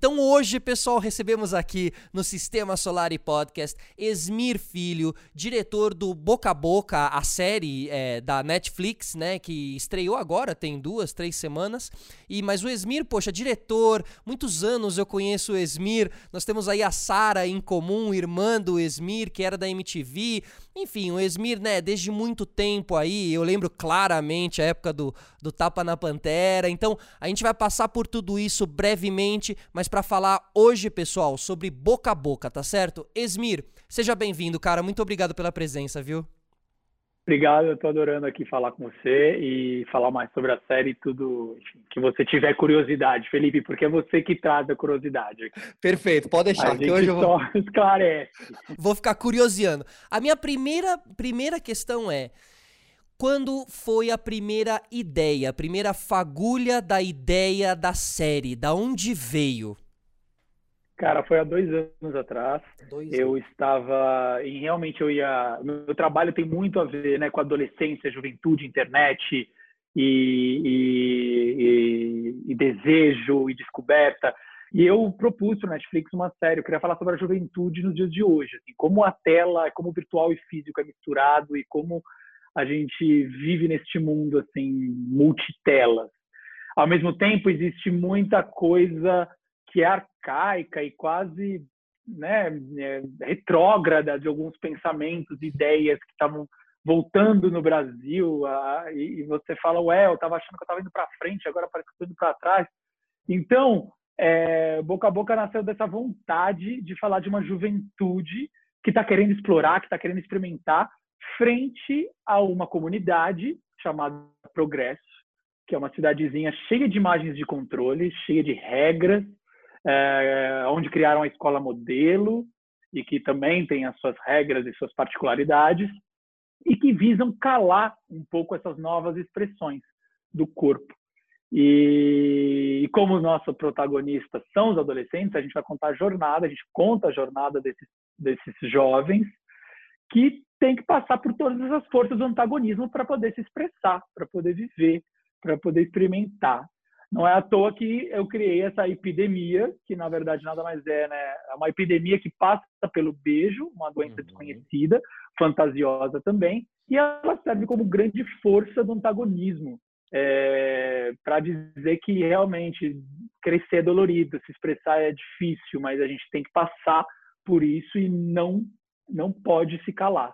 Então hoje, pessoal, recebemos aqui no Sistema Solar e Podcast Esmir Filho, diretor do Boca a Boca, a série é, da Netflix, né, que estreou agora, tem duas, três semanas. E mas o Esmir, poxa, diretor, muitos anos eu conheço o Esmir. Nós temos aí a Sara em comum, irmã do Esmir, que era da MTV. Enfim, o Esmir, né, desde muito tempo aí, eu lembro claramente a época do, do Tapa na Pantera. Então, a gente vai passar por tudo isso brevemente, mas para falar hoje, pessoal, sobre boca a boca, tá certo? Esmir, seja bem-vindo, cara. Muito obrigado pela presença, viu? Obrigado, eu tô adorando aqui falar com você e falar mais sobre a série e tudo enfim, que você tiver curiosidade, Felipe, porque é você que traz a curiosidade. Perfeito, pode deixar, a que hoje eu vou... só esclarece. Vou ficar curioseando. A minha primeira, primeira questão é, quando foi a primeira ideia, a primeira fagulha da ideia da série? Da onde veio? Cara, foi há dois anos atrás. Dois eu anos. estava e realmente eu ia. Meu trabalho tem muito a ver, né, com adolescência, juventude, internet e, e, e, e desejo e descoberta. E eu propus para Netflix uma série. Eu queria falar sobre a juventude nos dias de hoje, assim, como a tela, como o virtual e físico é misturado e como a gente vive neste mundo assim multitelas. Ao mesmo tempo, existe muita coisa que é arcaica e quase né, é, retrógrada de alguns pensamentos, ideias que estavam voltando no Brasil a, e, e, você fala, ué, eu estava achando que eu estava indo para frente, agora parece que estou indo para trás. Então, é, boca a boca nasceu dessa vontade de falar de uma juventude que está querendo explorar, que está querendo experimentar, frente a uma comunidade chamada Progresso, que é uma cidadezinha cheia de imagens de controle, cheia de regras, é, onde criaram a escola modelo e que também tem as suas regras e suas particularidades e que visam calar um pouco essas novas expressões do corpo. E, e como nosso protagonista são os adolescentes, a gente vai contar a jornada, a gente conta a jornada desses, desses jovens que tem que passar por todas as forças do antagonismo para poder se expressar, para poder viver, para poder experimentar. Não é à toa que eu criei essa epidemia, que na verdade nada mais é, né? É uma epidemia que passa pelo beijo, uma doença uhum. desconhecida, fantasiosa também, e ela serve como grande força do antagonismo, é, para dizer que realmente crescer é dolorido, se expressar é difícil, mas a gente tem que passar por isso e não não pode se calar.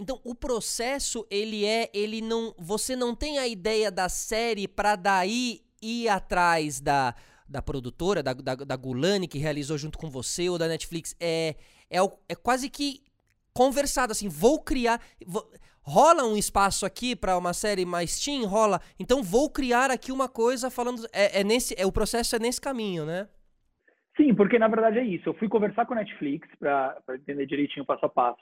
Então, o processo, ele é, ele não, você não tem a ideia da série para daí ir atrás da, da produtora, da, da, da Gulani, que realizou junto com você, ou da Netflix. É, é, é quase que conversado, assim, vou criar... Vou, rola um espaço aqui para uma série mais teen? Rola. Então, vou criar aqui uma coisa falando... É, é nesse, é, o processo é nesse caminho, né? Sim, porque na verdade é isso. Eu fui conversar com a Netflix para entender direitinho passo a passo.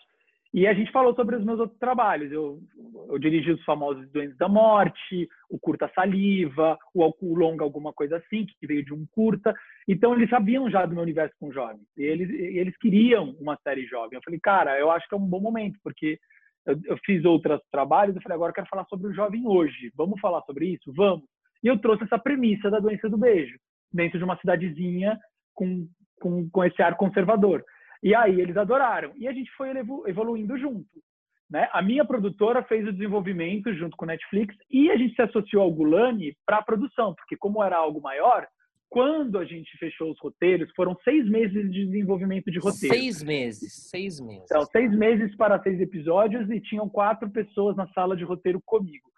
E a gente falou sobre os meus outros trabalhos. Eu, eu dirigi os famosos Doentes da Morte, o Curta Saliva, o Alcu Longa, alguma coisa assim, que veio de um curta. Então, eles sabiam já do meu universo com jovens. E eles, eles queriam uma série jovem. Eu falei, cara, eu acho que é um bom momento, porque eu, eu fiz outros trabalhos. Eu falei, agora eu quero falar sobre o jovem hoje. Vamos falar sobre isso? Vamos. E eu trouxe essa premissa da doença do beijo, dentro de uma cidadezinha com, com, com esse ar conservador. E aí eles adoraram. E a gente foi evoluindo junto. Né? A minha produtora fez o desenvolvimento junto com o Netflix e a gente se associou ao Gulani para a produção, porque como era algo maior, quando a gente fechou os roteiros, foram seis meses de desenvolvimento de roteiro. Seis meses, seis meses. Então, seis meses para seis episódios e tinham quatro pessoas na sala de roteiro comigo.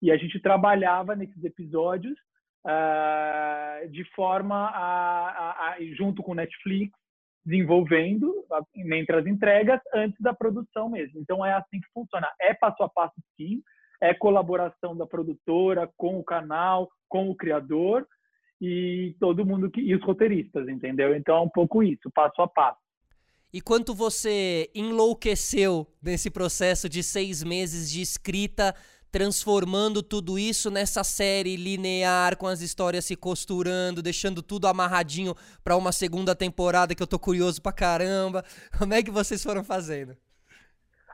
E a gente trabalhava nesses episódios uh, de forma a, a, a, junto com o Netflix, desenvolvendo entre as entregas antes da produção mesmo. Então é assim que funciona. É passo a passo sim, é colaboração da produtora com o canal, com o criador e todo mundo que e os roteiristas, entendeu? Então é um pouco isso, passo a passo. E quanto você enlouqueceu nesse processo de seis meses de escrita transformando tudo isso nessa série linear, com as histórias se costurando, deixando tudo amarradinho para uma segunda temporada que eu tô curioso pra caramba. Como é que vocês foram fazendo?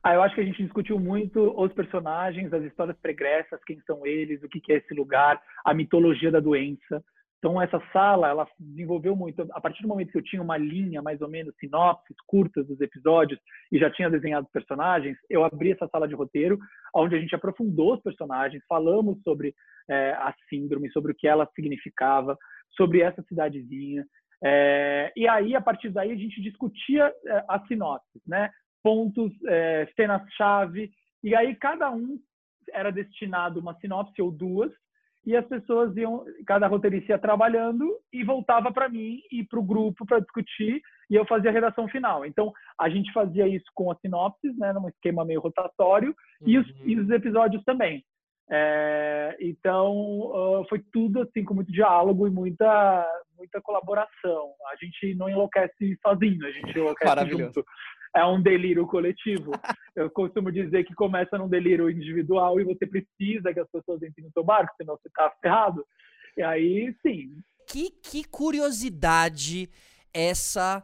Ah, eu acho que a gente discutiu muito os personagens, as histórias pregressas, quem são eles, o que, é esse lugar, a mitologia da doença. Então, essa sala, ela desenvolveu muito. A partir do momento que eu tinha uma linha, mais ou menos, sinopses curtas dos episódios e já tinha desenhado personagens, eu abri essa sala de roteiro, onde a gente aprofundou os personagens, falamos sobre é, a síndrome, sobre o que ela significava, sobre essa cidadezinha. É, e aí, a partir daí, a gente discutia é, as sinopses, né? pontos, é, cenas-chave, e aí cada um era destinado uma sinopse ou duas, e as pessoas iam, cada roteirista ia trabalhando e voltava para mim e para o grupo para discutir, e eu fazia a redação final. Então, a gente fazia isso com as sinopses, né, num esquema meio rotatório, uhum. e, os, e, os, episódios também. É, então, uh, foi tudo assim com muito diálogo e muita, muita colaboração. A gente não enlouquece sozinho, a gente enlouquece junto é um delírio coletivo. Eu costumo dizer que começa num delírio individual e você precisa que as pessoas entrem no seu barco, senão você tá ferrado. E aí, sim. Que, que curiosidade essa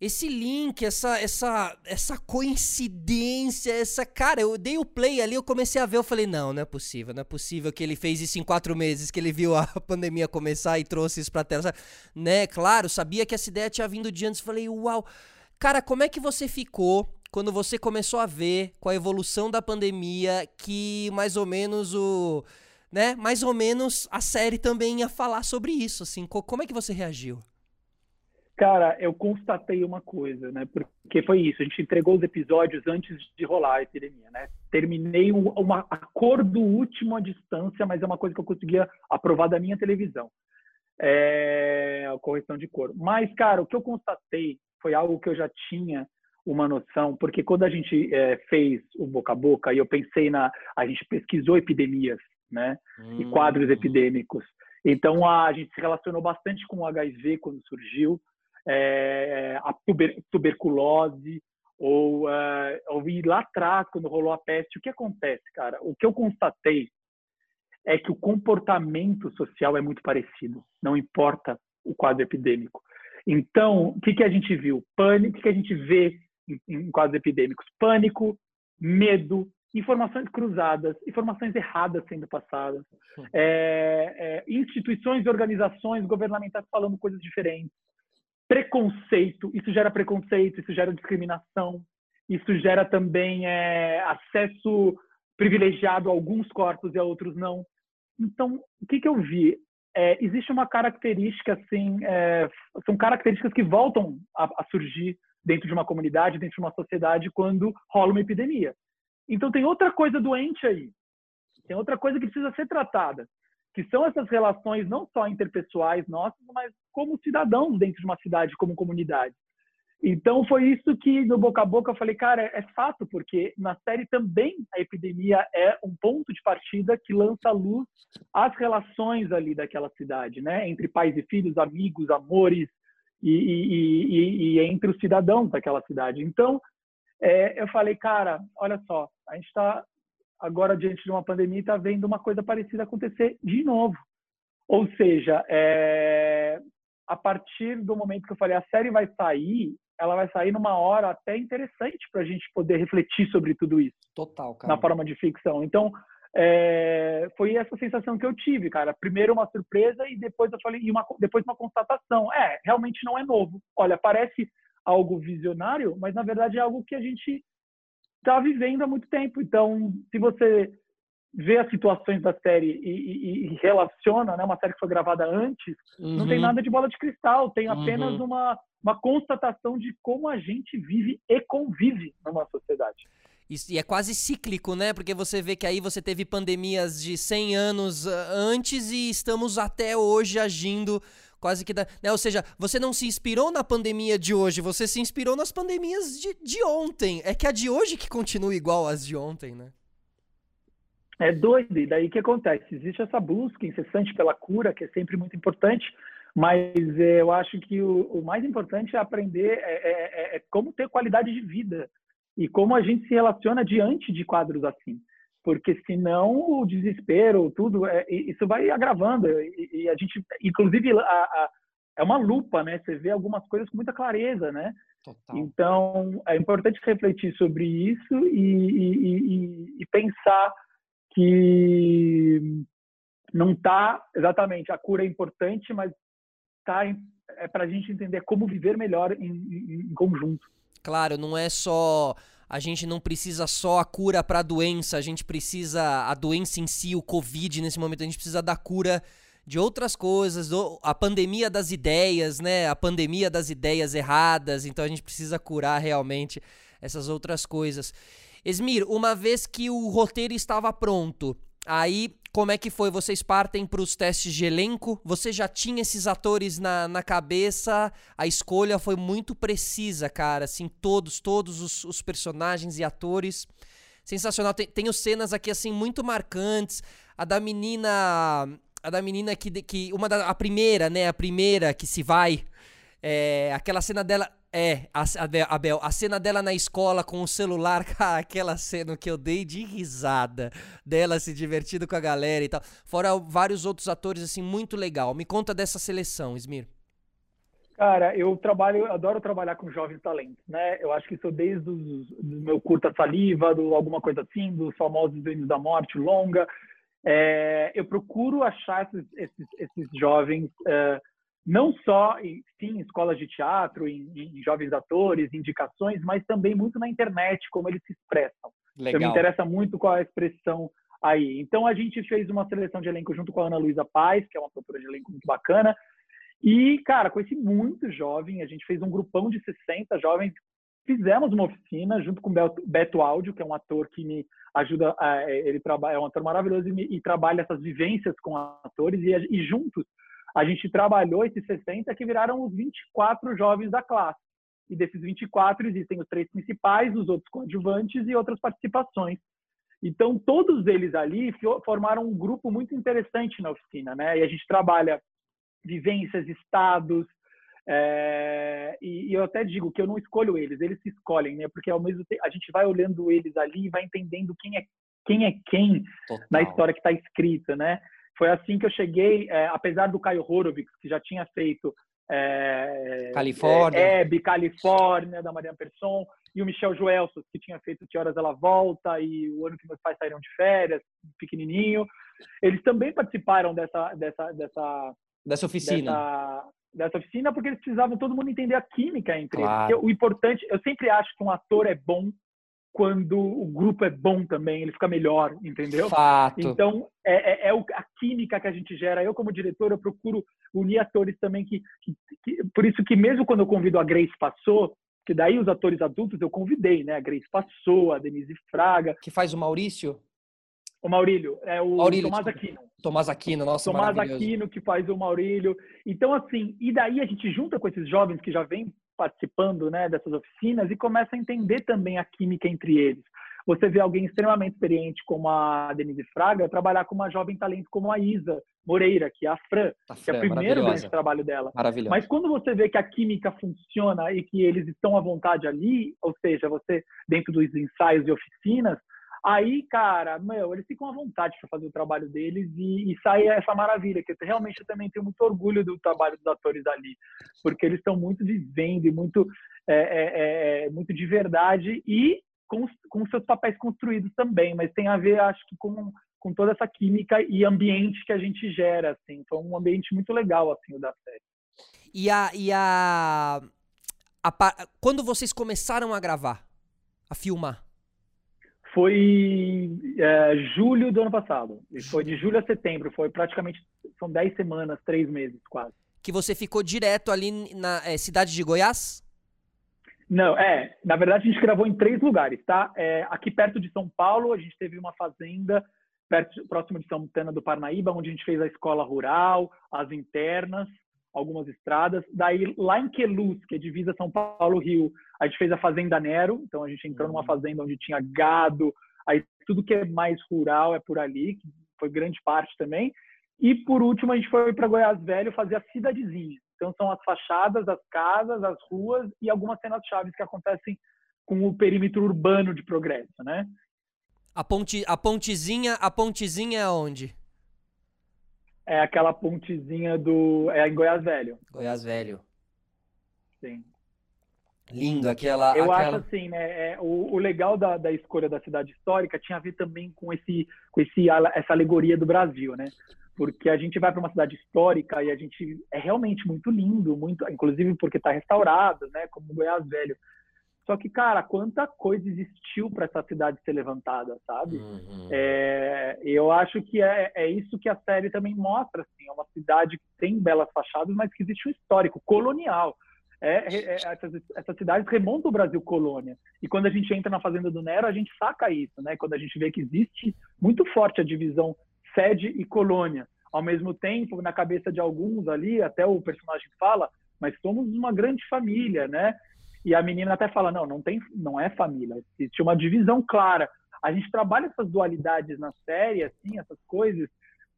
esse link, essa, essa, essa coincidência, essa. Cara, eu dei o play ali, eu comecei a ver, eu falei, não, não é possível, não é possível que ele fez isso em quatro meses, que ele viu a pandemia começar e trouxe isso pra tela. Né, claro, sabia que essa ideia tinha vindo de antes, falei, uau. Cara, como é que você ficou quando você começou a ver com a evolução da pandemia que mais ou menos o, né, mais ou menos a série também ia falar sobre isso, assim, como é que você reagiu? Cara, eu constatei uma coisa, né? Porque foi isso, a gente entregou os episódios antes de rolar a epidemia, né? Terminei um, uma acordo último à distância, mas é uma coisa que eu conseguia aprovar da minha televisão. É, a correção de cor. Mas, cara, o que eu constatei foi algo que eu já tinha uma noção, porque quando a gente é, fez o boca a boca, e eu pensei na. A gente pesquisou epidemias, né? Hum. E quadros epidêmicos. Então a, a, gente se relacionou bastante com o HIV quando surgiu, é, a tuber, tuberculose, ou, uh, ou lá atrás, quando rolou a peste. O que acontece, cara? O que eu constatei é que o comportamento social é muito parecido, não importa o quadro epidêmico. Então, o que, que a gente viu? Pânico, o que, que a gente vê em, em quadros epidêmicos? Pânico, medo, informações cruzadas, informações erradas sendo passadas, é, é, instituições e organizações governamentais falando coisas diferentes, preconceito, isso gera preconceito, isso gera discriminação, isso gera também é, acesso privilegiado a alguns corpos e a outros não. Então, o que, que eu vi? é, existe uma característica, assim, é, são características que voltam a, a, surgir dentro de uma comunidade, dentro de uma sociedade, quando rola uma epidemia. Então, tem outra coisa doente aí, tem outra coisa que precisa ser tratada, que são essas relações não só interpessoais nossas, mas como cidadãos dentro de uma cidade, como comunidade. Então foi isso que no boca a boca eu falei, cara, é, fato, porque na série também a epidemia é um ponto de partida que lança luz às relações ali daquela cidade, né? Entre pais e filhos, amigos, amores e, e, e, e entre os cidadãos daquela cidade. Então é, eu falei, cara, olha só, a gente está agora diante de uma pandemia está vendo uma coisa parecida acontecer de novo. Ou seja, é, a partir do momento que eu falei, a série vai sair, ela vai sair numa hora até interessante para a gente poder refletir sobre tudo isso. Total, cara. Na forma de ficção. Então, é, foi essa sensação que eu tive, cara. Primeiro uma surpresa e depois eu falei, e uma, depois uma constatação. É, realmente não é novo. Olha, parece algo visionário, mas na verdade é algo que a gente está vivendo há muito tempo. Então, se você vê as situações da série e, e, e relaciona, né, uma série que foi gravada antes, uhum. não tem uhum. nada de bola de cristal, tem apenas uhum. uma uma constatação de como a gente vive e convive numa sociedade. E é quase cíclico, né? Porque você vê que aí você teve pandemias de 100 anos ah, antes e estamos até hoje agindo quase que da. Né? Ou seja, você não se inspirou na pandemia de hoje, você se inspirou nas pandemias de, de ontem. É que a de hoje que continua igual às de ontem, né? É doido. E daí o que acontece? Existe essa busca incessante pela cura, que é sempre muito importante, mas é, eu acho que o, o, mais importante é aprender é, é, é, é, como ter qualidade de vida e como a gente se relaciona diante de quadros assim. Porque senão o desespero, tudo, é, isso vai agravando. E, e, a gente, inclusive, a, a, é uma lupa, né? Você vê algumas coisas com muita clareza, né? Total. Então, é importante refletir sobre isso e, e, e, pensar que não está exatamente a cura é importante, mas tá é para a gente entender como viver melhor em, em, em conjunto. Claro, não é só a gente não precisa só a cura para a doença, a gente precisa a doença em si, o Covid nesse momento, a gente precisa da cura de outras coisas, a pandemia das ideias, né? A pandemia das ideias erradas, então a gente precisa curar realmente essas outras coisas. Esmir, uma vez que o roteiro estava pronto, aí como é que foi? Vocês partem para os testes de elenco? Você já tinha esses atores na, na cabeça? A escolha foi muito precisa, cara. Assim, todos, todos os, os personagens e atores. Sensacional. Tem, tenho cenas aqui, assim, muito marcantes. A da menina. A da menina que. que uma da, a primeira, né? A primeira que se vai. É, aquela cena dela. É, a, a, Bel, a cena dela na escola com o celular, aquela cena que eu dei de risada dela se divertindo com a galera e tal. Fora vários outros atores, assim, muito legal. Me conta dessa seleção, Smir. Cara, eu trabalho, adoro trabalhar com jovens talentos, né? Eu acho que isso desde o do meu curta saliva, do alguma coisa assim, dos famosos Ventos da Morte, longa. É, eu procuro achar esses, esses, esses jovens é, não só em, sim, em escolas de teatro, em, em, jovens atores, indicações, mas também muito na internet, como eles se expressam. Legal. Então, me interessa muito qual é a expressão aí. Então, a gente fez uma seleção de elenco junto com a Ana Luísa Paz, que é uma produtora de elenco muito bacana. E, cara, conheci muito jovem, a gente fez um grupão de 60 jovens, fizemos uma oficina junto com o Beto Áudio, que é um ator que me ajuda, ele trabalha, é um ator maravilhoso e, me, e trabalha essas vivências com atores, e, e juntos a gente trabalhou esses 60 que viraram os 24 jovens da classe. E desses 24 existem os três principais, os outros coadjuvantes e outras participações. Então, todos eles ali formaram um grupo muito interessante na oficina, né? E a gente trabalha vivências, estados, é... e, eu até digo que eu não escolho eles, eles se escolhem, né? Porque ao mesmo tempo a gente vai olhando eles ali e vai entendendo quem é quem é quem Total. na história que está escrita, né? Foi assim que eu cheguei, é, apesar do Caio Horowitz, que já tinha feito é, Califórnia. É, Hebe, Califórnia, da Mariana Persson, e o Michel Joelsos, que tinha feito Que Horas Ela Volta, e O Ano que Meus Pais Saíram de Férias, pequenininho. Eles também participaram dessa... Dessa, dessa, dessa oficina. Dessa, dessa oficina, porque eles precisavam todo mundo entender a química entre claro. eles. o importante, eu sempre acho que um ator é bom quando o grupo é bom também, ele fica melhor, entendeu? Fato. Então, é, é, é, a química que a gente gera. Eu, como diretor, eu procuro unir atores também que, que, que, Por isso que mesmo quando eu convido a Grace Passou, que daí os atores adultos eu convidei, né? A Grace Passou, a Denise Fraga. Que faz o Maurício? O Maurílio, é o Maurílio, Tomás Aquino. Tomás Aquino, nossa, Tomás Aquino, que faz o Maurílio. Então, assim, e daí a gente junta com esses jovens que já vêm participando né, dessas oficinas e começa a entender também a química entre eles. Você vê alguém extremamente experiente como a Denise Fraga trabalhar com uma jovem talento como a Isa Moreira, que é a Fran, a Fran que é o primeiro grande trabalho dela. Mas quando você vê que a química funciona e que eles estão à vontade ali, ou seja, você dentro dos ensaios e oficinas, Aí, cara, meu, eles ficam à vontade para fazer o trabalho deles e, e sai essa maravilha, que eu, realmente eu também tenho muito orgulho do trabalho dos atores ali, porque eles estão muito vivendo e muito, é, é, é, é, muito de verdade e com, com seus papéis construídos também, mas tem a ver, acho que, com, com toda essa química e ambiente que a gente gera, assim. Foi um ambiente muito legal, assim, o da série. E a... E a... a quando vocês começaram a gravar, a filmar? Foi é, julho do ano passado. Foi de julho a setembro. Foi praticamente são 10 semanas, 3 meses quase. Que você ficou direto ali na é, cidade de Goiás? Não, é. Na verdade, a gente gravou em três lugares, tá? É, aqui perto de São Paulo, a gente teve uma fazenda perto, próximo de Santana do Parnaíba, onde a gente fez a escola rural, as internas algumas estradas. Daí, lá em Queluz, que é divisa São Paulo-Rio, a gente fez a Fazenda Nero. Então, a gente entrou numa uhum. fazenda onde tinha gado, aí tudo que é mais rural é por ali, que foi grande parte também. E, por último, a gente foi para Goiás Velho fazer a cidadezinha. Então, são as fachadas, as casas, as ruas e algumas cenas chaves que acontecem com o perímetro urbano de progresso, né? A, ponte, a pontezinha, a pontezinha é onde? É aquela pontezinha do. É em Goiás Velho. Goiás Velho. Sim. Lindo aquela. Eu aquela... acho assim, né? É, o, o, legal da, da escolha da cidade histórica tinha a ver também com esse, com esse, essa alegoria do Brasil, né? Porque a gente vai para uma cidade histórica e a gente é realmente muito lindo, muito, inclusive porque está restaurado, né? Como Goiás Velho. Só que, cara, quanta coisa existiu para essa cidade ser levantada, sabe? Uhum. É, eu acho que é, é isso que a série também mostra, assim, é uma cidade que tem belas fachadas, mas que existe um histórico colonial. É, é, é, essas, essas, cidades remontam o Brasil colônia. E quando a gente entra na Fazenda do Nero, a gente saca isso, né? Quando a gente vê que existe muito forte a divisão sede e colônia. Ao mesmo tempo, na cabeça de alguns ali, até o personagem fala, mas somos uma grande família, né? E a menina até fala, não, não tem, não é família. Existe uma divisão clara. A gente trabalha essas dualidades na série, assim, essas coisas,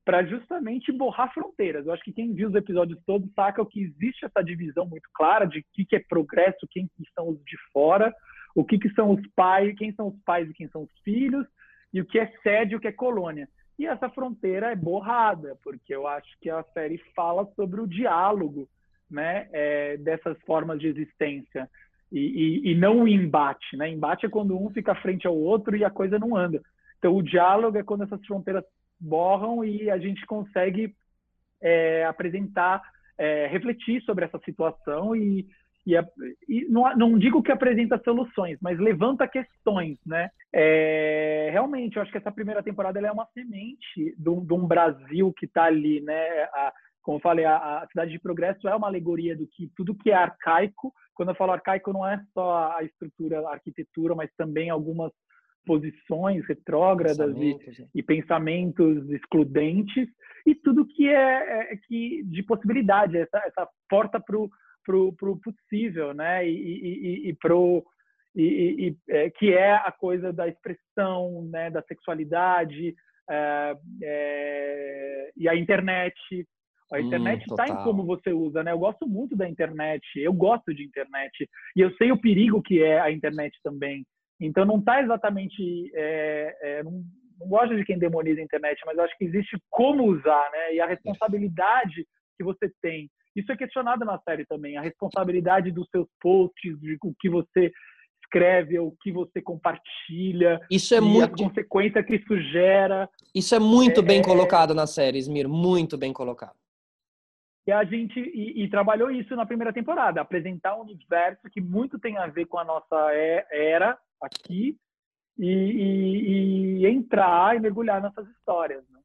para justamente borrar fronteiras. Eu acho que quem viu os episódios todos saca que existe essa divisão muito clara de o que, que é progresso, quem que são os de fora, o que, que são os pais, quem são os pais e quem são os filhos, e o que é sede e o que é colônia. E essa fronteira é borrada, porque eu acho que a série fala sobre o diálogo né, é, dessas formas de existência. E, e, e, não o embate. Né? Embate é quando um fica frente ao outro e a coisa não anda. Então, o diálogo é quando essas fronteiras borram e a gente consegue é, apresentar, é, refletir sobre essa situação e, e, e não, não, digo que apresenta soluções, mas levanta questões, né? É, realmente, eu acho que essa primeira temporada é uma semente de um, Brasil que está ali, né? A, como eu falei, a, a, cidade de progresso é uma alegoria do que tudo que é arcaico. Quando eu falo arcaico, não é só a estrutura, a arquitetura, mas também algumas posições retrógradas e, e, pensamentos excludentes e tudo que é, é, é que de possibilidade essa, essa porta para o pro, pro possível né? E, e, e pro e, e é, que é a coisa da expressão né? Da sexualidade é, é e a internet a internet está hum, em como você usa, né? Eu gosto muito da internet, eu gosto de internet e eu sei o perigo que é a internet também. Então não está exatamente. É, é, não, não gosto de quem demoniza a internet, mas acho que existe como usar, né? E a responsabilidade que você tem. Isso é questionado na série também, a responsabilidade dos seus posts, de o que você escreve, o que você compartilha, isso é muito a consequência que isso gera. Isso é muito é, bem é... colocado na série, Smir, muito bem colocado. E a gente e, e, trabalhou isso na primeira temporada, apresentar um universo que muito tem a ver com a nossa é, era aqui e, e, e entrar e mergulhar nessas histórias. Né?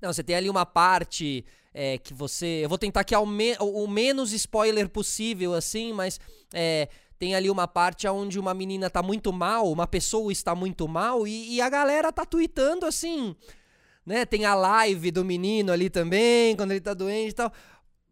Não, você tem ali uma parte é, que você. Eu vou tentar que ao me, o menos spoiler possível, assim, mas é, tem ali uma parte onde uma menina tá muito mal, uma pessoa está muito mal, e, e, a galera tá tweetando assim. Né? Tem a live do menino ali também, quando ele tá doente e tal.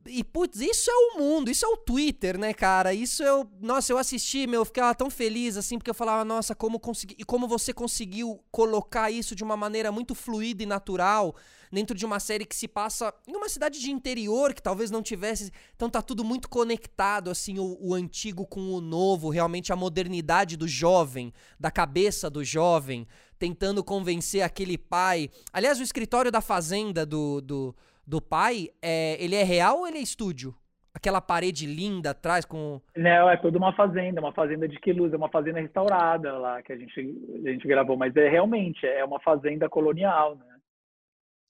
E, putz, isso é o mundo, isso é o Twitter, né, cara? Isso eu. Nossa, eu assisti, meu, eu ficava tão feliz, assim, porque eu falava, nossa, como consegui. E como você conseguiu colocar isso de uma maneira muito fluida e natural dentro de uma série que se passa em uma cidade de interior que talvez não tivesse. Então tá tudo muito conectado, assim, o, o antigo com o novo, realmente a modernidade do jovem, da cabeça do jovem, tentando convencer aquele pai. Aliás, o escritório da Fazenda do, do do pai, é, ele é real ou ele é estúdio? Aquela parede linda atrás com. Não, é toda uma fazenda, uma fazenda de Queluz, é uma fazenda restaurada lá que a gente, a gente gravou, mas é realmente é uma fazenda colonial, né?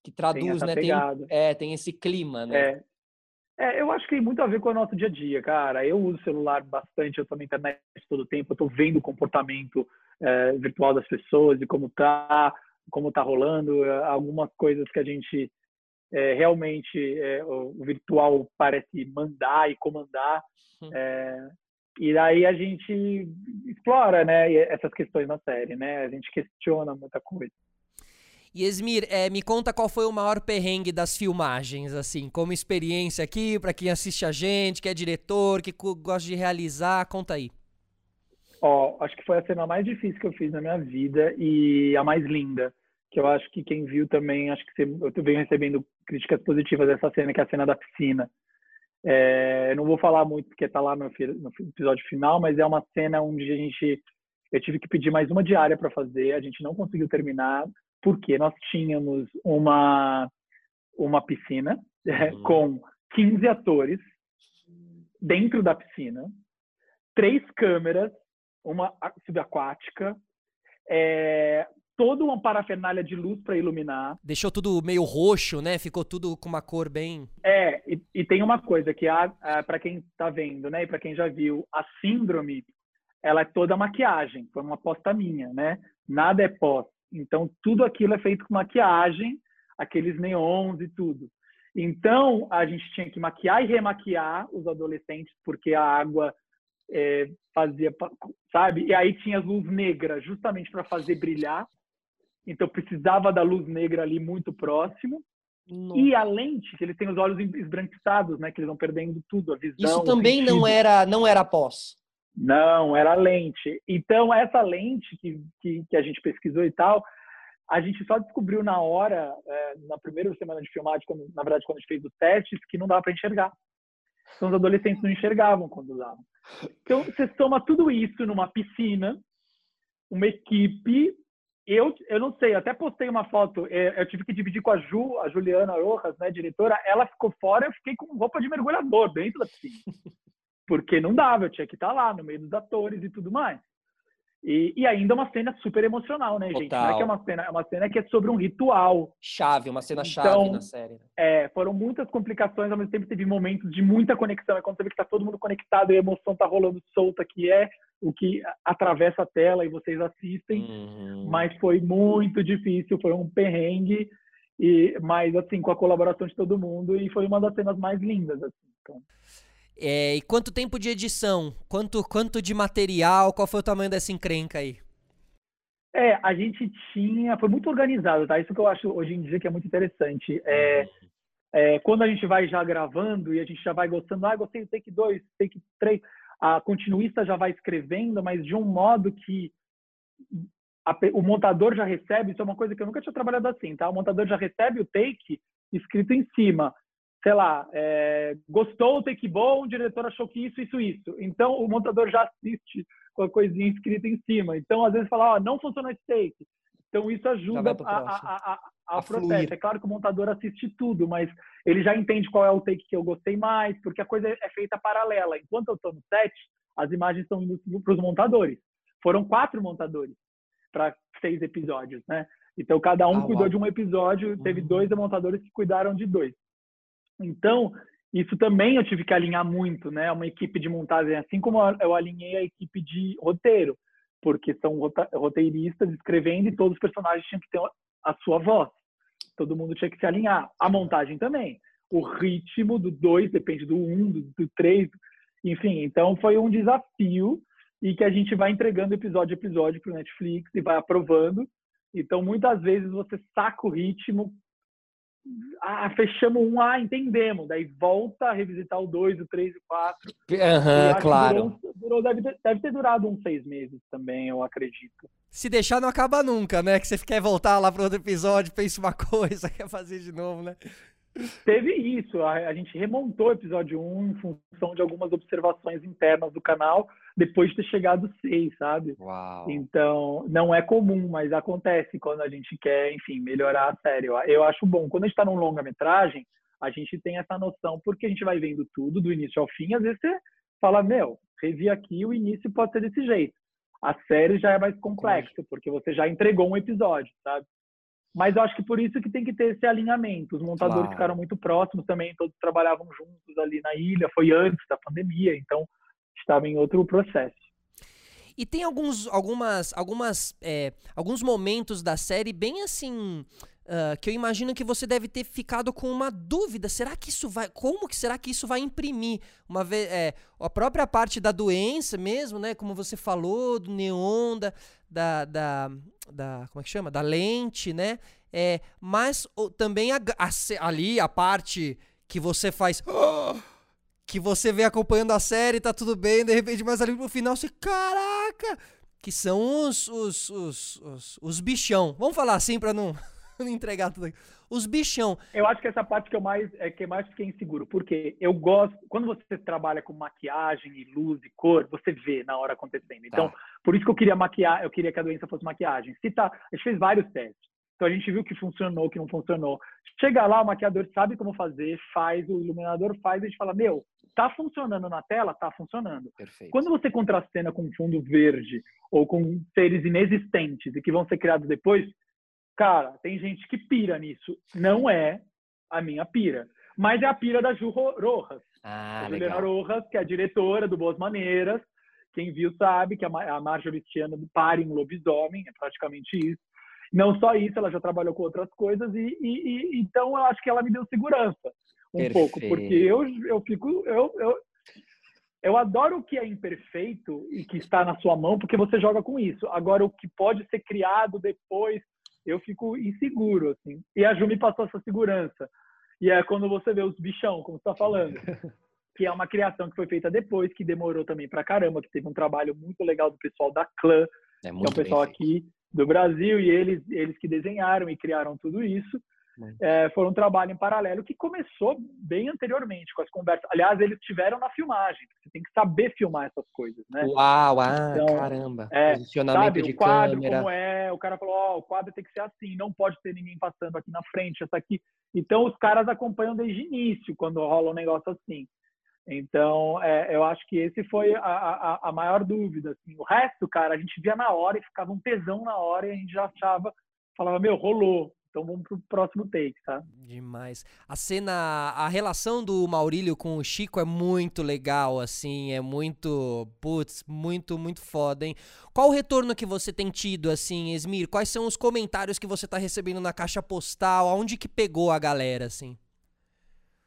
Que traduz, tem né? Tem, é, tem esse clima, né? É. É, eu acho que tem muito a ver com o nosso dia a dia, cara. Eu uso celular bastante, eu estou na internet todo o tempo, eu estou vendo o comportamento é, virtual das pessoas e como tá, como tá rolando, é, algumas coisas que a gente é, realmente é, o virtual parece mandar e comandar. É, e daí a gente explora né, essas questões na série, né? A gente questiona muita coisa. E Esmir, é, me conta qual foi o maior perrengue das filmagens, assim, como experiência aqui, para quem assiste a gente, que é diretor, que gosta de realizar, conta aí. Ó, acho que foi a cena mais difícil que eu fiz na minha vida e a mais linda que eu acho que quem viu também, acho que eu venho recebendo críticas positivas dessa cena, que é a cena da piscina. É, não vou falar muito porque está lá no, no, episódio final, mas é uma cena onde a gente, eu tive que pedir mais uma diária para fazer, a gente não conseguiu terminar, porque nós tínhamos uma uma piscina uhum. com 15 atores dentro da piscina, três câmeras, uma subaquática, é, toda uma parafernália de luz para iluminar. Deixou tudo meio roxo, né? Ficou tudo com uma cor bem. É, e, e tem uma coisa que para quem está vendo, né, e para quem já viu, a síndrome, ela é toda maquiagem, foi uma aposta minha, né? Nada é pós. Então tudo aquilo é feito com maquiagem, aqueles neons e tudo. Então a gente tinha que maquiar e remaquiar os adolescentes porque a água é, fazia, sabe? E aí tinha as luz negra justamente para fazer brilhar então precisava da luz negra ali muito próximo. Nossa. E a lente, que ele tem os olhos esbranquiçados, né, que eles vão perdendo tudo, a visão. Isso também não era não era pós. Não, era lente. Então essa lente que, que, que, a gente pesquisou e tal, a gente só descobriu na hora, é, na primeira semana de filmagem, quando, na verdade quando a gente fez os testes, que não dava para enxergar. Então os adolescentes não enxergavam quando usavam. Então você toma tudo isso numa piscina, uma equipe eu, eu não sei, até postei uma foto, é, eu tive que dividir com a Ju, a Juliana Rojas, né, diretora, ela ficou fora, eu fiquei com roupa de mergulhador dentro da piscina. Porque não dava, eu tinha que estar lá, no meio dos atores e tudo mais. E, e ainda uma cena super emocional, né, gente? Não é que é uma cena, é uma cena que é sobre um ritual. Chave, uma cena chave então, na série. Né? É, foram muitas complicações, ao mesmo tempo teve momentos de muita conexão. É quando você vê que tá todo mundo conectado e a emoção tá rolando solta, que é o que atravessa a tela e vocês assistem. Uhum. Mas foi muito difícil, foi um perrengue. E, mas assim, com a colaboração de todo mundo, e foi uma das cenas mais lindas. Assim, então. É, e quanto tempo de edição? Quanto, quanto de material? Qual foi o tamanho dessa encrenca aí? É, a gente tinha, foi muito organizado, tá? Isso que eu acho hoje em dia que é muito interessante. É, é, quando a gente vai já gravando e a gente já vai gostando, ah, gostei do take 2, take 3, a continuista já vai escrevendo, mas de um modo que a, o montador já recebe, isso é uma coisa que eu nunca tinha trabalhado assim, tá? O montador já recebe o take escrito em cima sei lá, é, gostou, take bom, o diretor achou que isso, isso, isso. Então, o montador já assiste com a coisinha escrita em cima. Então, às vezes, fala, ó, não funcionou esse take. Então, isso ajuda a, a, a, a, processo. É claro que o montador assiste tudo, mas ele já entende qual é o take que eu gostei mais, porque a coisa é feita paralela. Enquanto eu estou no set, as imagens indo para os montadores. Foram quatro montadores para seis episódios, né? Então, cada um ah, cuidou uau. de um episódio, teve uhum. dois montadores que cuidaram de dois. Então, isso também eu tive que alinhar muito, né? Uma equipe de montagem, assim como eu alinhei a equipe de roteiro, porque são roteiristas escrevendo e todos os personagens tinham que ter a sua voz. Todo mundo tinha que se alinhar. A montagem também. O ritmo do dois depende do um, do, do três, enfim. Então foi um desafio e que a gente vai entregando episódio a episódio para o Netflix e vai aprovando. Então muitas vezes você saca o ritmo, ah, fechamos um, ah, entendemos. Daí volta a revisitar o 2, o 3 e o 4. Aham, uhum, claro. Durou, durou, deve, ter, deve ter durado uns seis meses também, eu acredito. Se deixar, não acaba nunca, né? Que você quer voltar lá para outro episódio, pensa uma coisa, quer fazer de novo, né? Teve isso, a, a gente remontou o episódio 1 em função de algumas observações internas do canal, depois de ter chegado seis, sabe? Uau. Então, não é comum, mas acontece quando a gente quer, enfim, melhorar a série. Eu, eu acho bom. Quando a gente está num longa-metragem, a gente tem essa noção, porque a gente vai vendo tudo, do início ao fim. Às vezes você fala, meu, revi aqui, o início pode ser desse jeito. A série já é mais complexa, porque você já entregou um episódio, sabe? Mas eu acho que por isso que tem que ter esse alinhamento. Os montadores claro. ficaram muito próximos também, todos trabalhavam juntos ali na ilha. Foi antes da pandemia, então estava em outro processo. E tem alguns, algumas, algumas, é, alguns momentos da série bem assim. Uh, que eu imagino que você deve ter ficado com uma dúvida. Será que isso vai. Como que será que isso vai imprimir? Uma vez. É, a própria parte da doença mesmo, né? Como você falou, do neon, da, da, da, da como é que chama? Da lente, né? É, mas também a, a, ali a parte que você faz. que você vem acompanhando a série, tá tudo bem, de repente, mais ali no final você. Caraca! Que são os, os, os, os, os bichão. Vamos falar assim pra não entregar tudo aqui. Os bichão. Eu acho que essa parte que eu mais é que mais fiquei inseguro, porque eu gosto quando você trabalha com maquiagem e luz e cor, você vê na hora acontecendo. Então, tá. por isso que eu queria maquiar, eu queria que a doença fosse maquiagem. Se tá, a gente fez vários testes. Então a gente viu que funcionou, que não funcionou. Chega lá, o maquiador sabe como fazer, faz, o iluminador faz, e a gente fala, meu, tá funcionando na tela? Tá funcionando. Perfeito. Quando você contracena com fundo verde ou com seres inexistentes e que vão ser criados depois, cara, tem gente que pira nisso. Não é a minha pira. Mas é a pira da Ju Rojas. Ah, a Juliana Rojas, que é a diretora do Boas Maneiras. Quem viu sabe que a Marjorie Tiana do Pare em Lobisomem, é praticamente isso. Não só isso, ela já trabalhou com outras coisas e, e, e então eu acho que ela me deu segurança um Perfeito. pouco, porque eu, eu fico eu, eu, eu adoro o que é imperfeito e que está na sua mão, porque você joga com isso. Agora, o que pode ser criado depois, eu fico inseguro, assim. E a Ju me passou essa segurança. E é quando você vê os bichão, como você está falando. que é uma criação que foi feita depois, que demorou também pra caramba, que teve um trabalho muito legal do pessoal da Clã, é que é um pessoal aqui do Brasil, e eles, eles que desenharam e criaram tudo isso. É, foi um trabalho em paralelo que começou bem anteriormente com as conversas. Aliás, eles tiveram na filmagem. Você tem que saber filmar essas coisas, né? Uau, ah, então, caramba. É, Posicionamento sabe, de o quadro câmera. como é. O cara falou, ó, oh, o quadro tem que ser assim, não pode ter ninguém passando aqui na frente, essa aqui. Então, os caras acompanham desde o início quando rola um negócio assim. Então, é, eu acho que esse foi a, a, a, maior dúvida. Assim. O resto, cara, a gente via na hora e ficava um tesão na hora e a gente já achava, falava, meu, rolou. Então vamos pro próximo take, tá? Demais. A cena, a relação do Maurílio com o Chico é muito legal, assim, é muito, putz, muito, muito foda, hein? Qual o retorno que você tem tido, assim, Esmir? Quais são os comentários que você tá recebendo na caixa postal? Aonde que pegou a galera, assim?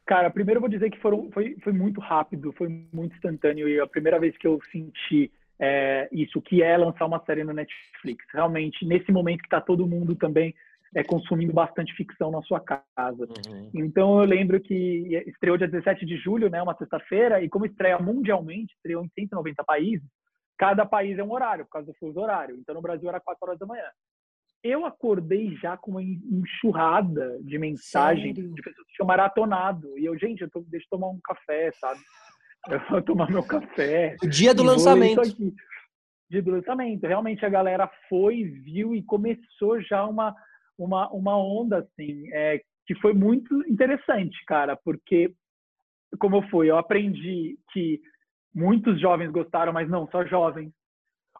Cara, primeiro eu vou dizer que foram, foi, foi muito rápido, foi muito instantâneo e a primeira vez que eu senti é, isso, que é lançar uma série no Netflix. Realmente, nesse momento que está todo mundo também é, consumindo bastante ficção na sua casa. Uhum. Então eu lembro que estreou dia 17 de julho, né, uma sexta-feira, e como estreia mundialmente, estreou em 190 países, cada país é um horário, por causa do fuso horário. Então no Brasil era 4 horas da manhã eu acordei já com uma enxurrada de mensagem Sério? de pessoas que tinham maratonado. E eu, gente, eu tô, deixa eu tomar um café, sabe? Eu vou tomar meu café. O dia do lançamento. Dia do lançamento. Realmente a galera foi, viu e começou já uma, uma, uma onda, assim, é, que foi muito interessante, cara, porque, como foi, eu aprendi que muitos jovens gostaram, mas não só jovens,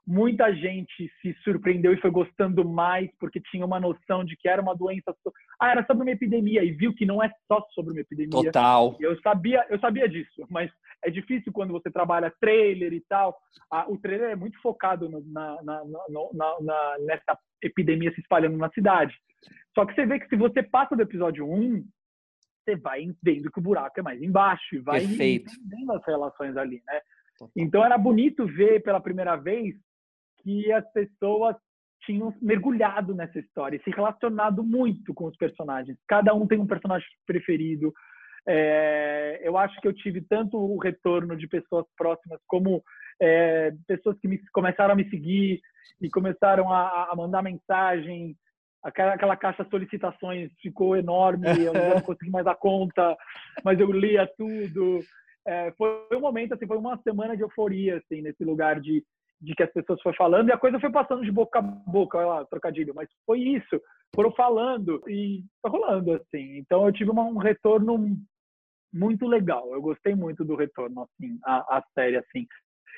muita gente se surpreendeu e foi gostando mais porque tinha uma noção de que era uma doença ah era sobre uma epidemia e viu que não é só sobre uma epidemia. Total. Eu sabia eu sabia disso mas é difícil quando você trabalha trailer e tal. Ah, o trailer é muito focado na, na, na, na, nessa epidemia se espalhando na cidade só que você vê que se você passa do episódio 1 você vai vendo que o buraco é mais embaixo e vai entendendo as relações ali né então era bonito ver pela primeira vez que as pessoas tinham mergulhado nessa história e se relacionado muito com os personagens. Cada um tem um personagem preferido. É, eu acho que eu tive tanto o retorno de pessoas próximas como é, pessoas que me, começaram a me seguir e começaram a, a mandar mensagem. Aquela, aquela, caixa de solicitações ficou enorme, eu não consegui mais a conta, mas eu lia tudo. É, foi um momento, assim, foi uma semana de euforia, assim, nesse lugar de de que as pessoas foram falando e a coisa foi passando de boca a boca, olha lá, trocadilho, mas foi isso, foram falando e foi rolando assim. Então eu tive uma, um retorno muito legal. Eu gostei muito do retorno assim, à, à série assim.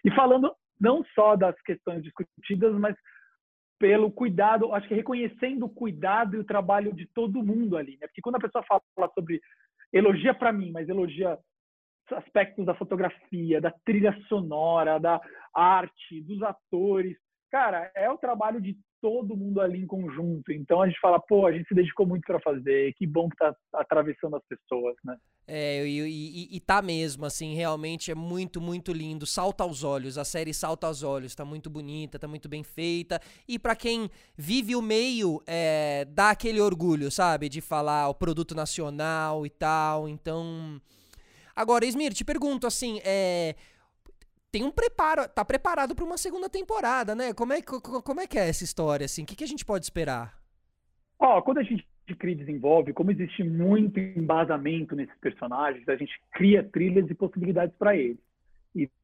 E falando não só das questões discutidas, mas pelo cuidado, acho que reconhecendo o cuidado e o trabalho de todo mundo ali, né? Porque quando a pessoa fala sobre elogia para mim, mas elogia aspectos da fotografia, da trilha sonora, da arte, dos atores. Cara, é o trabalho de todo mundo ali em conjunto. Então a gente fala, pô, a gente se dedicou muito para fazer, que bom que tá atravessando as pessoas, né? É, e, e, e, tá mesmo, assim, realmente é muito, muito lindo. Salta aos olhos, a série salta aos olhos, tá muito bonita, tá muito bem feita. E para quem vive o meio, é, dá aquele orgulho, sabe? De falar o produto nacional e tal. Então. Agora, Esmir, te pergunto assim, é, tem um preparo, tá preparado para uma segunda temporada, né? Como é, como é que é essa história, assim? O que, que a gente pode esperar? Ó, oh, quando a gente cria e desenvolve, como existe muito embasamento nesses personagens, a gente cria trilhas e possibilidades para eles.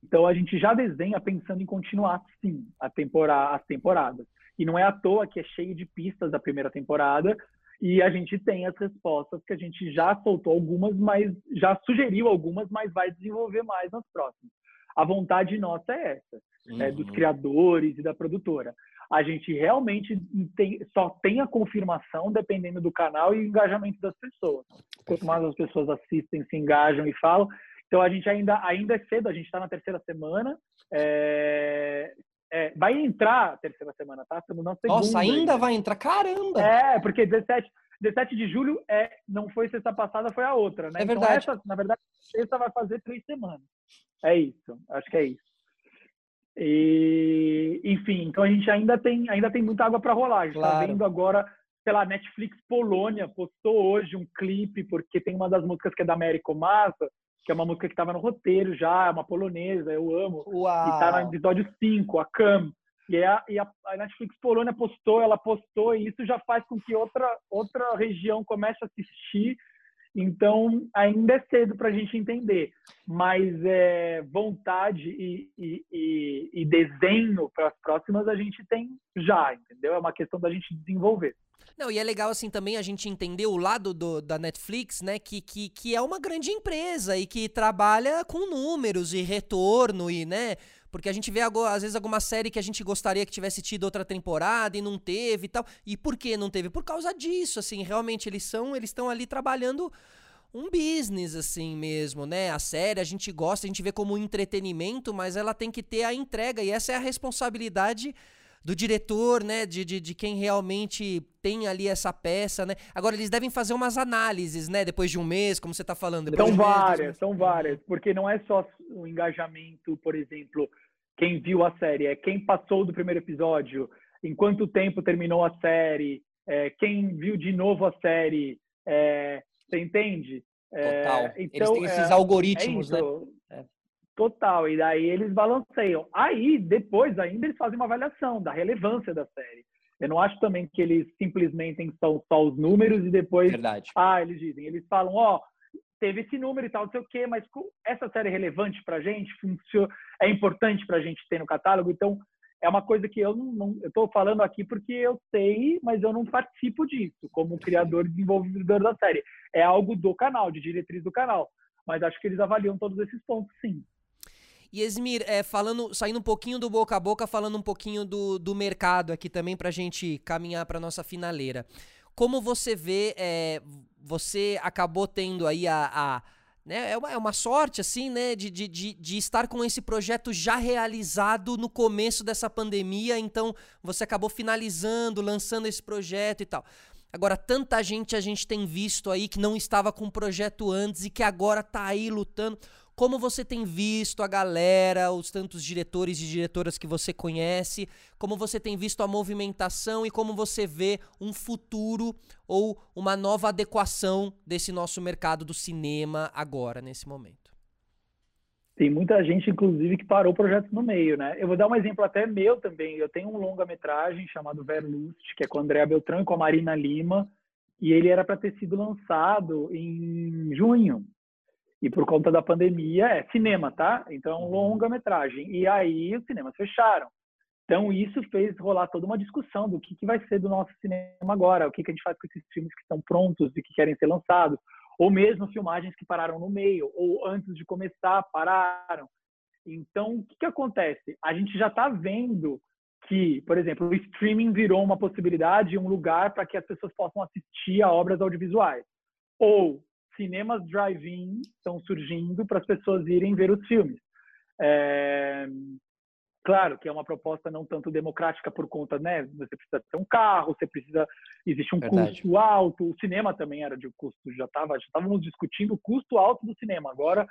Então a gente já desenha pensando em continuar sim a temporada, as temporadas. E não é à toa que é cheio de pistas da primeira temporada e a gente tem as respostas que a gente já soltou algumas, mas já sugeriu algumas, mas vai desenvolver mais nas próximas. A vontade nossa é essa, uhum. é, dos criadores e da produtora. A gente realmente tem, só tem a confirmação dependendo do canal e engajamento das pessoas. Quanto mais as pessoas assistem, se engajam e falam, então a gente ainda, ainda é cedo, a gente está na terceira semana. É, é, vai entrar a terceira semana, tá? Estamos na segunda. Nossa, ainda vai entrar? Caramba! É, porque 17, 17 de julho é, não foi sexta passada, foi a outra, né? É então, verdade. Então, essa, na verdade, sexta vai fazer três semanas. É isso, acho que é isso. E, enfim, então a gente ainda tem, ainda tem muita água para rolar. A gente está vendo agora, sei lá, Netflix Polônia postou hoje um clipe, porque tem uma das músicas que é da Américo Massa, que é uma música que estava no roteiro já, é uma polonesa, eu amo. Uau. E tá no episódio 5, a Cam. E, a, e a, a, Netflix Polônia postou, ela postou, e isso já faz com que outra, outra região comece a assistir. Então, ainda é cedo para a gente entender. Mas é, vontade e, e, e, e desenho para as próximas a gente tem já, entendeu? É uma questão da gente desenvolver. Não, e é legal assim também a gente entender o lado do, da Netflix, né? Que, que, que é uma grande empresa e que trabalha com números e retorno e, né? Porque a gente vê às vezes alguma série que a gente gostaria que tivesse tido outra temporada e não teve e tal. E por que não teve? Por causa disso, assim, realmente eles são, eles estão ali trabalhando um business assim mesmo, né? A série a gente gosta, a gente vê como entretenimento, mas ela tem que ter a entrega e essa é a responsabilidade do diretor, né? De, de, de, quem realmente tem ali essa peça, né? Agora, eles devem fazer umas análises, né? Depois de um mês, como você está falando. São um várias, mês, são várias. Porque não é só o engajamento, por exemplo, quem viu a série, é quem passou do primeiro episódio, em quanto tempo terminou a série, é, quem viu de novo a série, é, você entende? É, Total. Então, eles têm esses é, algoritmos, né? Total, e daí eles balanceiam. Aí, depois ainda, eles fazem uma avaliação da relevância da série. Eu não acho também que eles simplesmente são só os números e depois. Verdade. Ah, eles dizem. Eles falam, ó, oh, teve esse número e tal, não sei o quê, mas essa série é relevante pra gente, funciona, é importante pra gente ter no catálogo, então é uma coisa que eu não, não eu tô falando aqui porque eu sei, mas eu não participo disso como criador e desenvolvedor da série. É algo do canal, de diretriz do canal. Mas acho que eles avaliam todos esses pontos, sim. E Esmir, é, falando, saindo um pouquinho do boca a boca, falando um pouquinho do, do mercado aqui também para a gente caminhar para nossa finaleira. Como você vê, é, você acabou tendo aí a, a né, é, uma, é uma sorte, assim, né, de, de, de, de, estar com esse projeto já realizado no começo dessa pandemia, então você acabou finalizando, lançando esse projeto e tal. Agora, tanta gente a gente tem visto aí que não estava com o projeto antes e que agora tá aí lutando. Como você tem visto a galera, os tantos diretores e diretoras que você conhece, como você tem visto a movimentação e como você vê um futuro ou uma nova adequação desse nosso mercado do cinema agora, nesse momento? Tem muita gente, inclusive, que parou o projeto no meio, né? Eu vou dar um exemplo até meu também. Eu tenho um longa-metragem chamado Verlust, que é com a Andrea Beltrão e com a Marina Lima, e ele era para ter sido lançado em junho. E por conta da pandemia, é cinema, tá? Então, uhum. longa-metragem. E aí, os cinemas fecharam. Então, isso fez rolar toda uma discussão do que, que vai ser do nosso cinema agora, o que, que a gente faz com esses filmes que estão prontos e que querem ser lançados, ou mesmo filmagens que pararam no meio, ou antes de começar, pararam. Então, o que, que acontece? A gente já está vendo que, por exemplo, o streaming virou uma possibilidade, um lugar para que as pessoas possam assistir a obras audiovisuais. Ou cinemas drive-in estão surgindo para as pessoas irem ver os filmes. É, claro que é uma proposta não tanto democrática por conta, né? Você precisa ter um carro, você precisa, existe um Verdade. custo alto. O cinema também era de custo, já estava, já estávamos discutindo o custo alto do cinema. Agora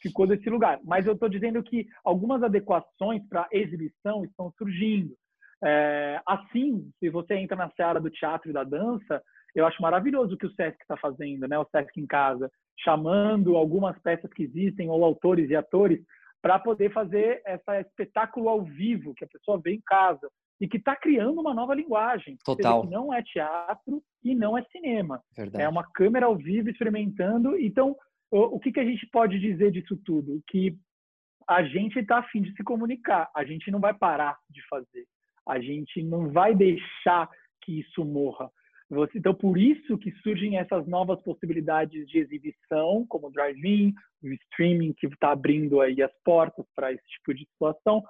ficou desse lugar. Mas eu estou dizendo que algumas adequações para exibição estão surgindo. É, assim, se você entra na seara do teatro e da dança, eu acho maravilhoso o que o Sesc está fazendo, né? O Sesc em casa, chamando algumas peças que existem ou autores e atores para poder fazer esse espetáculo ao vivo que a pessoa vê em casa e que está criando uma nova linguagem. Total. Que não é teatro e não é cinema. Verdade. É uma câmera ao vivo experimentando. Então, o, o que, que a gente pode dizer disso tudo? Que a gente está afim de se comunicar, a gente não vai parar de fazer, a gente não vai deixar que isso morra. Você, então, por isso que surgem essas novas possibilidades de exibição, como o drive-in, o streaming, que está abrindo aí as portas para esse tipo de situação.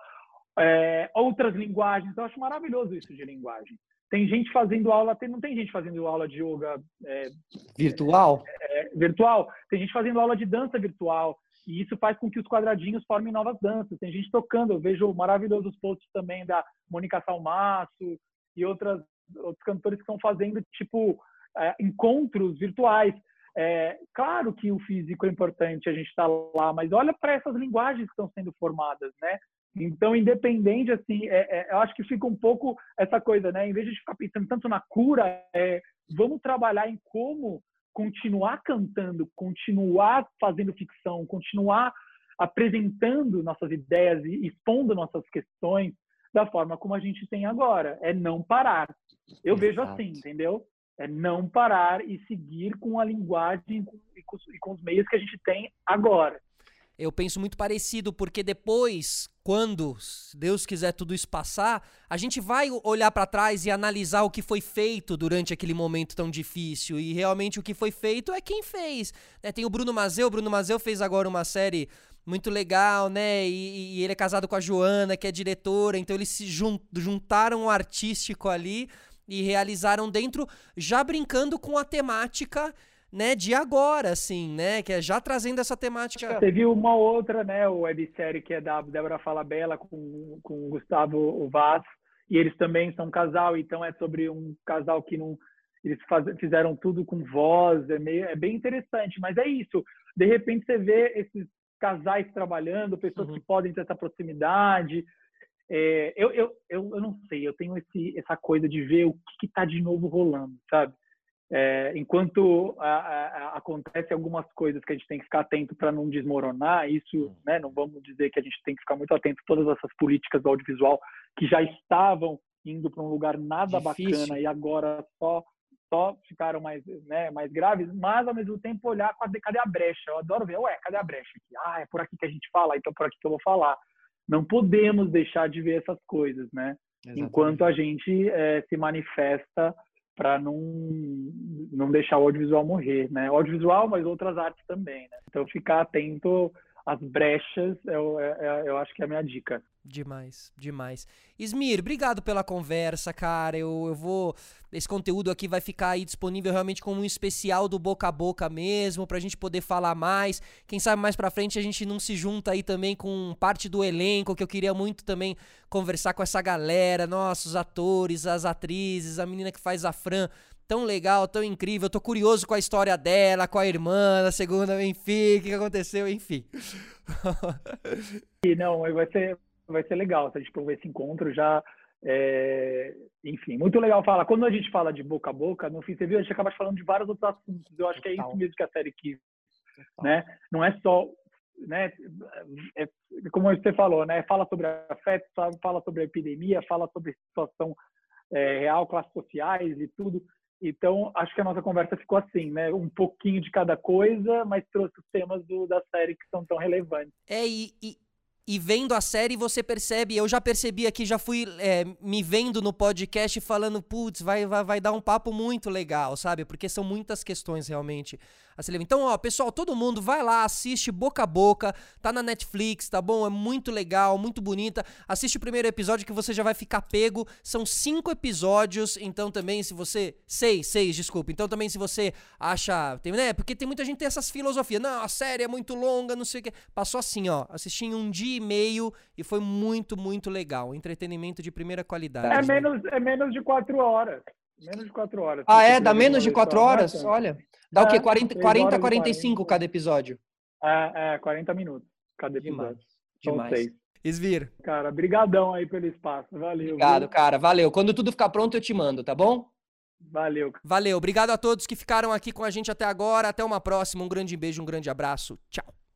É, outras linguagens, eu acho maravilhoso isso de linguagem. Tem gente fazendo aula, tem, não tem gente fazendo aula de yoga é, virtual? É, é, virtual. Tem gente fazendo aula de dança virtual. E isso faz com que os quadradinhos formem novas danças. Tem gente tocando. Eu vejo maravilhosos posts também da Mônica Salmaço e outras, outros cantores que estão fazendo, tipo, é, encontros virtuais. É, claro que o físico é importante, a gente está lá, mas olha para essas linguagens que estão sendo formadas, né? Então, independente, assim, é, é, eu acho que fica um pouco essa coisa, né? Em vez de ficar pensando tanto na cura, é, vamos trabalhar em como continuar cantando, continuar fazendo ficção, continuar apresentando nossas ideias e expondo nossas questões da forma como a gente tem agora. É não parar. Eu Exato. vejo assim, entendeu? É não parar e seguir com a linguagem e com, e com os meios que a gente tem agora eu penso muito parecido, porque depois, quando Deus quiser tudo isso passar, a gente vai olhar para trás e analisar o que foi feito durante aquele momento tão difícil. E realmente o que foi feito é quem fez. Né? Tem o Bruno Mazeu, o Bruno Mazeu fez agora uma série muito legal, né? E, e, ele é casado com a Joana, que é diretora, então eles se juntaram o artístico ali e realizaram dentro, já brincando com a temática né, de agora, assim, né? Que é já trazendo essa temática. Teve uma outra, né, websérie que é da Débora Falabella com, com o Gustavo Vaz, e eles também são um casal, então é sobre um casal que não. Eles faz, fizeram tudo com voz, é, meio, é bem interessante, mas é isso. De repente você vê esses casais trabalhando, pessoas uhum. que podem ter essa proximidade. É, eu, eu, eu, eu não sei, eu tenho esse, essa coisa de ver o que está de novo rolando, sabe? É, enquanto a, a, acontece algumas coisas que a gente tem que ficar atento para não desmoronar, isso, hum. né, não vamos dizer que a gente tem que ficar muito atento a todas essas políticas do audiovisual que já estavam indo para um lugar nada Difícil. bacana e agora só só ficaram mais, né, mais graves, mas ao mesmo tempo olhar cadê, cadê a brecha? Eu adoro ver, ué, cadê a brecha aqui? Ah, é por aqui que a gente fala, então é por aqui que eu vou falar. Não podemos deixar de ver essas coisas, né? Exatamente. Enquanto a gente é, se manifesta para não, não deixar o audiovisual morrer, né? O audiovisual, mas outras artes também, né? Então, ficar atento às brechas, eu, é, é, eu acho que é a minha dica. Demais, demais. Ismir, obrigado pela conversa, cara. Eu, eu vou. Esse conteúdo aqui vai ficar aí disponível realmente como um especial do boca a boca mesmo, pra gente poder falar mais. Quem sabe mais pra frente a gente não se junta aí também com parte do elenco, que eu queria muito também conversar com essa galera, nossos atores, as atrizes, a menina que faz a Fran tão legal, tão incrível. Eu tô curioso com a história dela, com a irmã, da segunda, enfim, o que aconteceu, enfim. e não, vai ser, vai ser legal se a gente provar esse encontro já. É, enfim, muito legal falar. Quando a gente fala de boca a boca, no fim, você viu, a gente acaba falando de vários outros assuntos. Eu acho que é isso mesmo que a série quis. Né? Não é só. Né, é, como você falou, né, fala sobre afeto, fala sobre a epidemia, fala sobre situação é, real, classes sociais e tudo. Então, acho que a nossa conversa ficou assim, né? Um pouquinho de cada coisa, mas trouxe os temas do, da série que são tão relevantes. É, e, e, e vendo a série você percebe, eu já percebi aqui, já fui é, me vendo no podcast falando, putz, vai, vai, vai dar um papo muito legal, sabe? Porque são muitas questões realmente Então, ó, pessoal, todo mundo vai lá, assiste boca a boca, tá na Netflix, tá bom? É muito legal, muito bonita. Assiste o primeiro episódio que você já vai ficar pego. São cinco episódios, então também se você... Seis, seis, desculpa. Então também se você acha... Tem, né? Porque tem muita gente que tem essas filosofias. Não, a série é muito longa, não sei o quê. Passou assim, ó, assisti em um dia e meio e foi muito, muito legal. Entretenimento de primeira qualidade. É, né? menos, é menos de quatro horas. Menos de quatro horas. Ah, é? Dá menos de quatro horas? Olha. Dá é, o quê? 40, 40 45 cada episódio? É, é, 40 minutos cada episódio. Demais. Demais. Esvir. Cara, brigadão aí pelo espaço. Valeu. Obrigado, viu? cara. Valeu. Quando tudo ficar pronto, eu te mando, tá bom? Valeu. Valeu. Obrigado a todos que ficaram aqui com a gente até agora. Até uma próxima. Um grande beijo, um grande abraço. Tchau.